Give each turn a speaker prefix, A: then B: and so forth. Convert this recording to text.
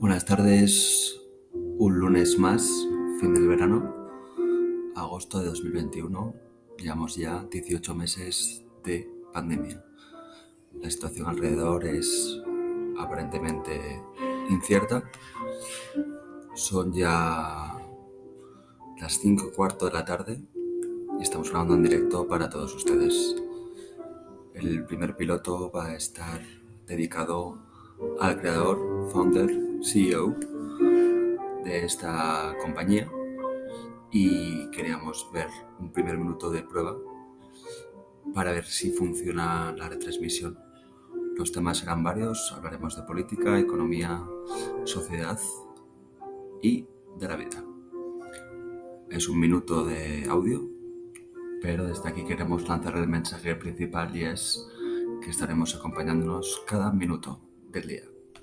A: Buenas tardes, un lunes más, fin del verano, agosto de 2021. Llevamos ya 18 meses de pandemia. La situación alrededor es aparentemente incierta. Son ya las 5 y cuarto de la tarde y estamos grabando en directo para todos ustedes. El primer piloto va a estar dedicado al creador, founder CEO de esta compañía y queríamos ver un primer minuto de prueba para ver si funciona la retransmisión. Los temas serán varios, hablaremos de política, economía, sociedad y de la vida. Es un minuto de audio, pero desde aquí queremos lanzar el mensaje principal y es que estaremos acompañándonos cada minuto del día.